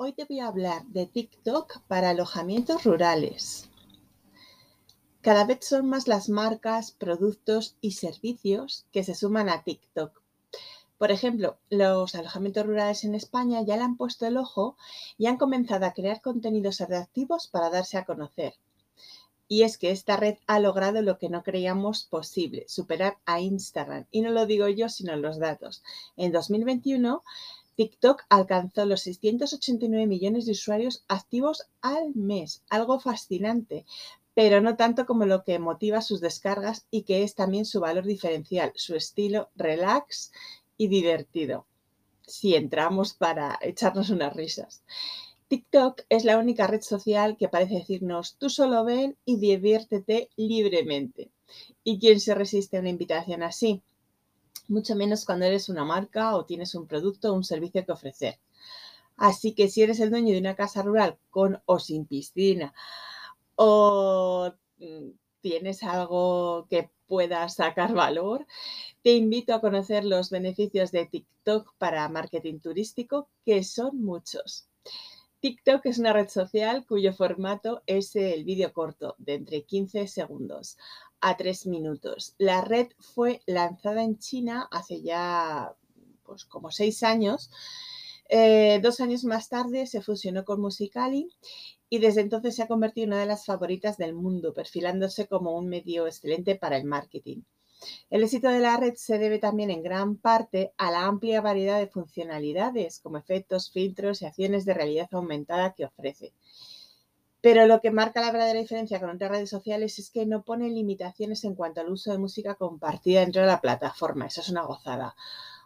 Hoy te voy a hablar de TikTok para alojamientos rurales. Cada vez son más las marcas, productos y servicios que se suman a TikTok. Por ejemplo, los alojamientos rurales en España ya le han puesto el ojo y han comenzado a crear contenidos atractivos para darse a conocer. Y es que esta red ha logrado lo que no creíamos posible, superar a Instagram. Y no lo digo yo, sino los datos. En 2021 TikTok alcanzó los 689 millones de usuarios activos al mes, algo fascinante, pero no tanto como lo que motiva sus descargas y que es también su valor diferencial, su estilo relax y divertido. Si entramos para echarnos unas risas. TikTok es la única red social que parece decirnos tú solo ven y diviértete libremente. ¿Y quién se resiste a una invitación así? Mucho menos cuando eres una marca o tienes un producto o un servicio que ofrecer. Así que si eres el dueño de una casa rural con o sin piscina o mm, tienes algo que pueda sacar valor, te invito a conocer los beneficios de TikTok para marketing turístico, que son muchos. TikTok es una red social cuyo formato es el vídeo corto de entre 15 segundos a tres minutos. La red fue lanzada en China hace ya pues, como seis años. Eh, dos años más tarde se fusionó con Musicali y desde entonces se ha convertido en una de las favoritas del mundo, perfilándose como un medio excelente para el marketing. El éxito de la red se debe también en gran parte a la amplia variedad de funcionalidades como efectos, filtros y acciones de realidad aumentada que ofrece. Pero lo que marca la verdadera diferencia con otras redes sociales es que no pone limitaciones en cuanto al uso de música compartida dentro de la plataforma. Eso es una gozada.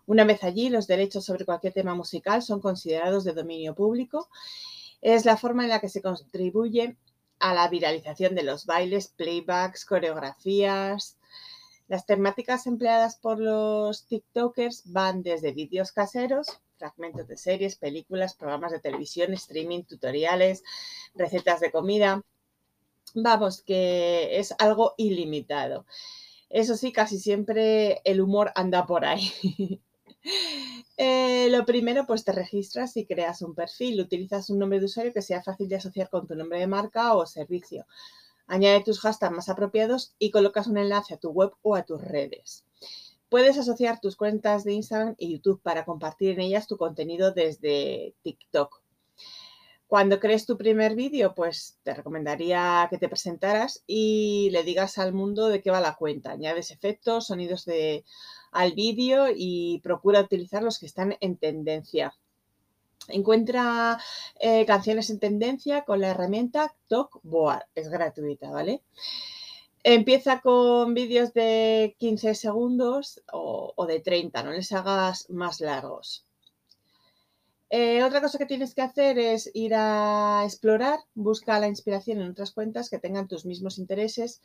Una vez allí, los derechos sobre cualquier tema musical son considerados de dominio público. Es la forma en la que se contribuye a la viralización de los bailes, playbacks, coreografías. Las temáticas empleadas por los TikTokers van desde vídeos caseros, fragmentos de series, películas, programas de televisión, streaming, tutoriales, recetas de comida. Vamos, que es algo ilimitado. Eso sí, casi siempre el humor anda por ahí. Eh, lo primero, pues te registras y creas un perfil. Utilizas un nombre de usuario que sea fácil de asociar con tu nombre de marca o servicio. Añade tus hashtags más apropiados y colocas un enlace a tu web o a tus redes. Puedes asociar tus cuentas de Instagram y YouTube para compartir en ellas tu contenido desde TikTok. Cuando crees tu primer vídeo, pues te recomendaría que te presentaras y le digas al mundo de qué va la cuenta. Añades efectos, sonidos al vídeo y procura utilizar los que están en tendencia. Encuentra eh, canciones en tendencia con la herramienta TalkBoard. Es gratuita, ¿vale? Empieza con vídeos de 15 segundos o, de 30, no les hagas más largos. Eh, otra cosa que tienes que hacer es ir a explorar, busca la inspiración en otras cuentas que tengan tus mismos intereses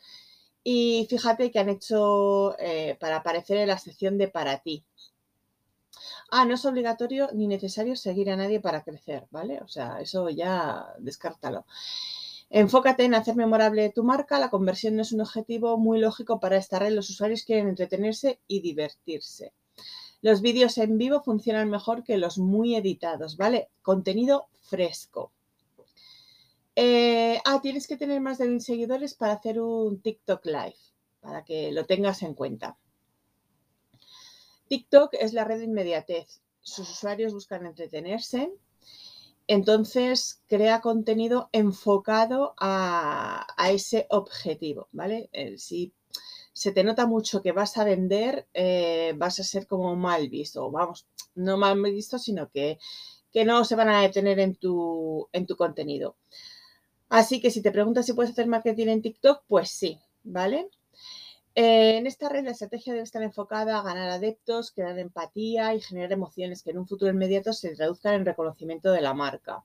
y fíjate que han hecho eh, para aparecer en la sección de para ti. Ah, no es obligatorio ni necesario seguir a nadie para crecer, ¿vale? O sea, eso ya descártalo. Enfócate en hacer memorable tu marca. La conversión no es un objetivo muy lógico para esta red. Los usuarios quieren entretenerse y divertirse. Los vídeos en vivo funcionan mejor que los muy editados, ¿vale? Contenido fresco. Eh, ah, tienes que tener más de 1.000 seguidores para hacer un TikTok Live, para que lo tengas en cuenta. TikTok es la red de inmediatez. Sus usuarios buscan entretenerse, entonces, crea contenido enfocado a, ese objetivo, ¿vale? Eh, si se te nota mucho que vas a vender, eh, vas a ser como mal visto, vamos, no mal visto, sino que, que no se van a detener en tu, en tu contenido. Así que si te preguntas si puedes hacer marketing en TikTok, pues sí, ¿vale? Eh, en esta red la estrategia debe estar enfocada a ganar adeptos, crear empatía y generar emociones que en un futuro inmediato se traduzcan en reconocimiento de la marca.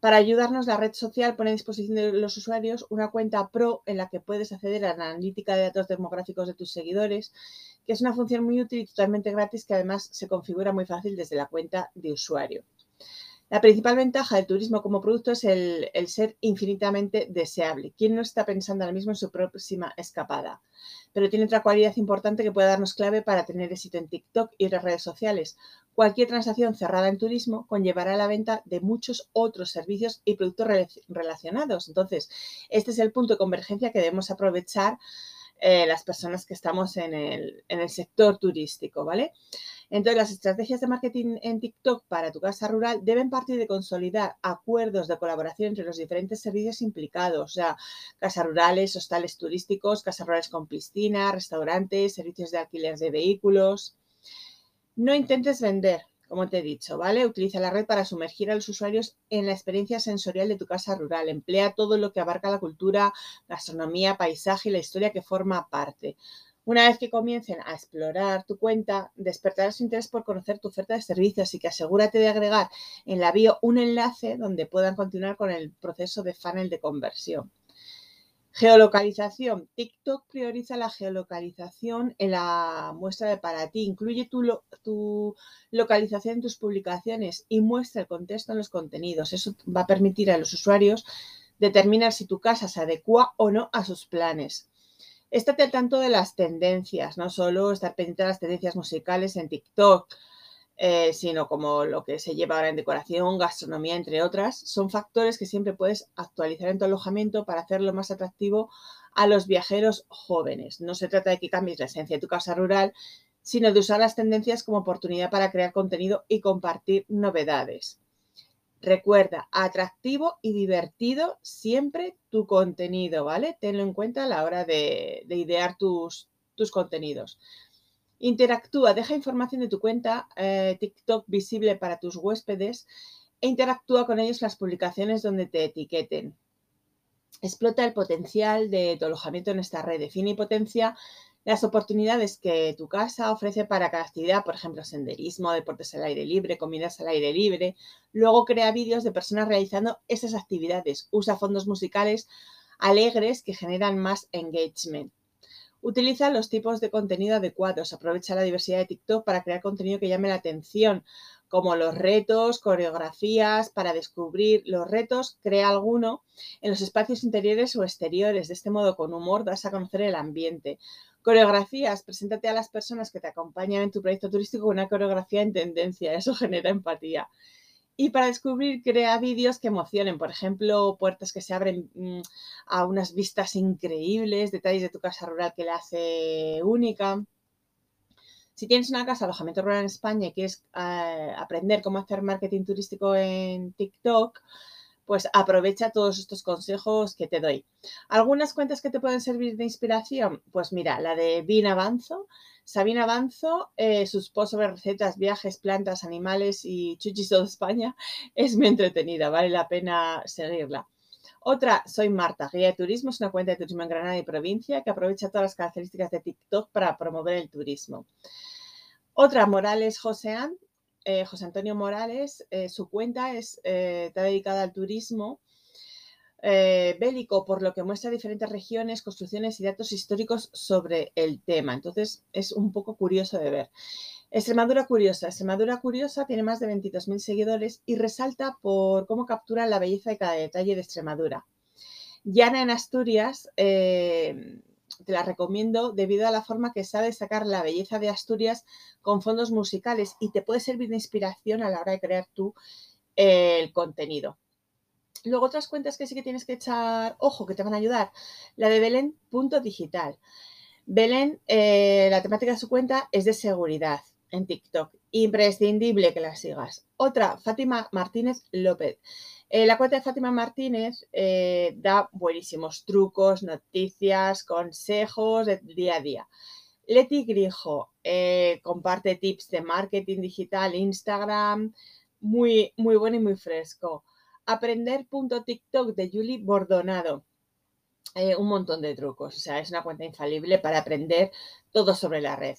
Para ayudarnos, la red social pone a disposición de los usuarios una cuenta pro en la que puedes acceder a la analítica de datos demográficos de tus seguidores, que es una función muy útil y totalmente gratis que además se configura muy fácil desde la cuenta de usuario. La principal ventaja del turismo como producto es el, ser infinitamente deseable. ¿Quién no está pensando ahora mismo en su próxima escapada? Pero tiene otra cualidad importante que puede darnos clave para tener éxito en TikTok y otras redes sociales. Cualquier transacción cerrada en turismo conllevará la venta de muchos otros servicios y productos relacionados. Entonces, este es el punto de convergencia que debemos aprovechar eh, las personas que estamos en el, en el sector turístico, ¿vale? Entonces, las estrategias de marketing en TikTok para tu casa rural deben partir de consolidar acuerdos de colaboración entre los diferentes servicios implicados, o sea, casas rurales, hostales turísticos, casas rurales con piscina, restaurantes, servicios de alquiler de vehículos. No intentes vender, como te he dicho, ¿vale? Utiliza la red para sumergir a los usuarios en la experiencia sensorial de tu casa rural. Emplea todo lo que abarca la cultura, gastronomía, paisaje y la historia que forma parte. Una vez que comiencen a explorar tu cuenta, despertará su interés por conocer tu oferta de servicios y que asegúrate de agregar en la bio un enlace donde puedan continuar con el proceso de funnel de conversión. Geolocalización. TikTok prioriza la geolocalización en la muestra de para ti. Incluye tu, tu, localización en tus publicaciones y muestra el contexto en los contenidos. Eso va a permitir a los usuarios determinar si tu casa se adecua o no a sus planes. Estate al tanto de las tendencias, no solo estar pendiente de las tendencias musicales en TikTok, eh, sino como lo que se lleva ahora en decoración, gastronomía, entre otras. Son factores que siempre puedes actualizar en tu alojamiento para hacerlo más atractivo a los viajeros jóvenes. No se trata de que cambies la esencia de tu casa rural, sino de usar las tendencias como oportunidad para crear contenido y compartir novedades. Recuerda, atractivo y divertido siempre tu contenido, ¿vale? Tenlo en cuenta a la hora de, idear tus, tus, contenidos. Interactúa, deja información de tu cuenta eh, TikTok visible para tus huéspedes e interactúa con ellos las publicaciones donde te etiqueten. Explota el potencial de tu alojamiento en esta red. Define y potencia las oportunidades que tu casa ofrece para cada actividad, por ejemplo, senderismo, deportes al aire libre, comidas al aire libre. Luego crea vídeos de personas realizando esas actividades. Usa fondos musicales alegres que generan más engagement. Utiliza los tipos de contenido adecuados. Aprovecha la diversidad de TikTok para crear contenido que llame la atención, como los retos, coreografías. Para descubrir los retos, crea alguno en los espacios interiores o exteriores. De este modo, con humor, das a conocer el ambiente. Coreografías, preséntate a las personas que te acompañan en tu proyecto turístico con una coreografía en tendencia, eso genera empatía. Y para descubrir, crea vídeos que emocionen, por ejemplo, puertas que se abren mm, a unas vistas increíbles, detalles de tu casa rural que la hace única. Si tienes una casa, alojamiento rural en España y quieres eh, aprender cómo hacer marketing turístico en TikTok, pues aprovecha todos estos consejos que te doy. ¿Algunas cuentas que te pueden servir de inspiración? Pues mira, la de Vina Avanzo. Sabina Avanzo, eh, sus posts sobre recetas, viajes, plantas, animales y chuchis de España es muy entretenida, vale la pena seguirla. Otra, soy Marta, guía de turismo, es una cuenta de turismo en Granada y provincia que aprovecha todas las características de TikTok para promover el turismo. Otra, Morales Joseán, eh, José Antonio Morales, eh, su cuenta eh, está dedicada al turismo bélico, por lo que muestra diferentes regiones, construcciones y datos históricos sobre el tema. Entonces es un poco curioso de ver. Extremadura Curiosa. Extremadura Curiosa tiene más de 22.000 seguidores y resalta por cómo captura la belleza de cada detalle de Extremadura. Llana en Asturias te la recomiendo debido a la forma que sabe sacar la belleza de Asturias con fondos musicales y te puede servir de inspiración a la hora de crear tú eh, el contenido. Luego otras cuentas que sí que tienes que echar ojo, que te van a ayudar. La de Belén.digital. Belén, eh, la temática de su cuenta es de seguridad en TikTok. Imprescindible que la sigas. Otra, Fátima Martínez López. Eh, la cuenta de Fátima Martínez eh, da buenísimos trucos, noticias, consejos del día a día. Leti Grijo eh, comparte tips de marketing digital, Instagram, muy, muy bueno y muy fresco. Aprender.tiktok de Julie Bordonado. un montón de trucos, o sea, es una cuenta infalible para aprender todo sobre la red.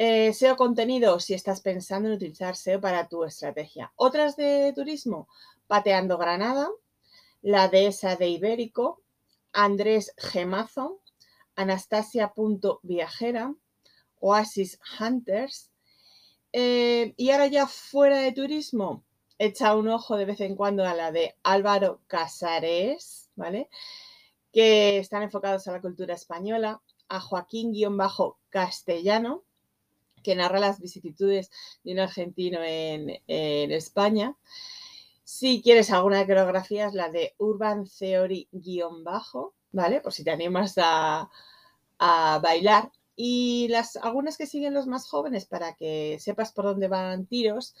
SEO contenido, si estás pensando en utilizar SEO para tu estrategia. Otras de turismo, Pateando Granada, La Dehesa de Ibérico, Andrés Gemazo, Anastasia.viajera, Oasis Hunters. Eh, y ahora ya fuera de turismo, echa un ojo de vez en cuando a la de Álvaro Casares, ¿vale? Que están enfocados a la cultura española, a Joaquín-Castellano, que narra las vicisitudes de un argentino en, España. Si quieres alguna de coreografías, la de Urban Theory-Bajo, ¿vale? Por si te animas a, a bailar. Y las, algunas que siguen los más jóvenes para que sepas por dónde van tiros.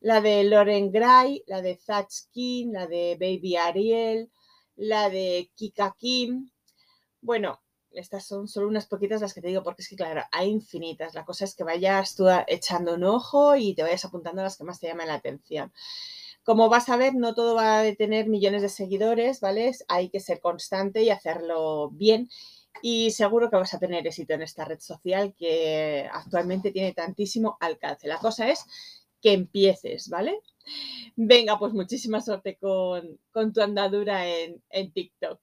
La de Loren Gray, la de Thatch King, la de Baby Ariel, la de Kika Kim. Bueno, estas son solo unas poquitas las que te digo, porque es que, claro, hay infinitas. La cosa es que vayas tú echando un ojo y te vayas apuntando a las que más te llaman la atención. Como vas a ver, no todo va a tener millones de seguidores, ¿vale? Hay que ser constante y hacerlo bien. Y seguro que vas a tener éxito en esta red social que actualmente tiene tantísimo alcance. La cosa es que empieces, ¿vale? Venga, pues muchísima suerte con, tu andadura en, en TikTok.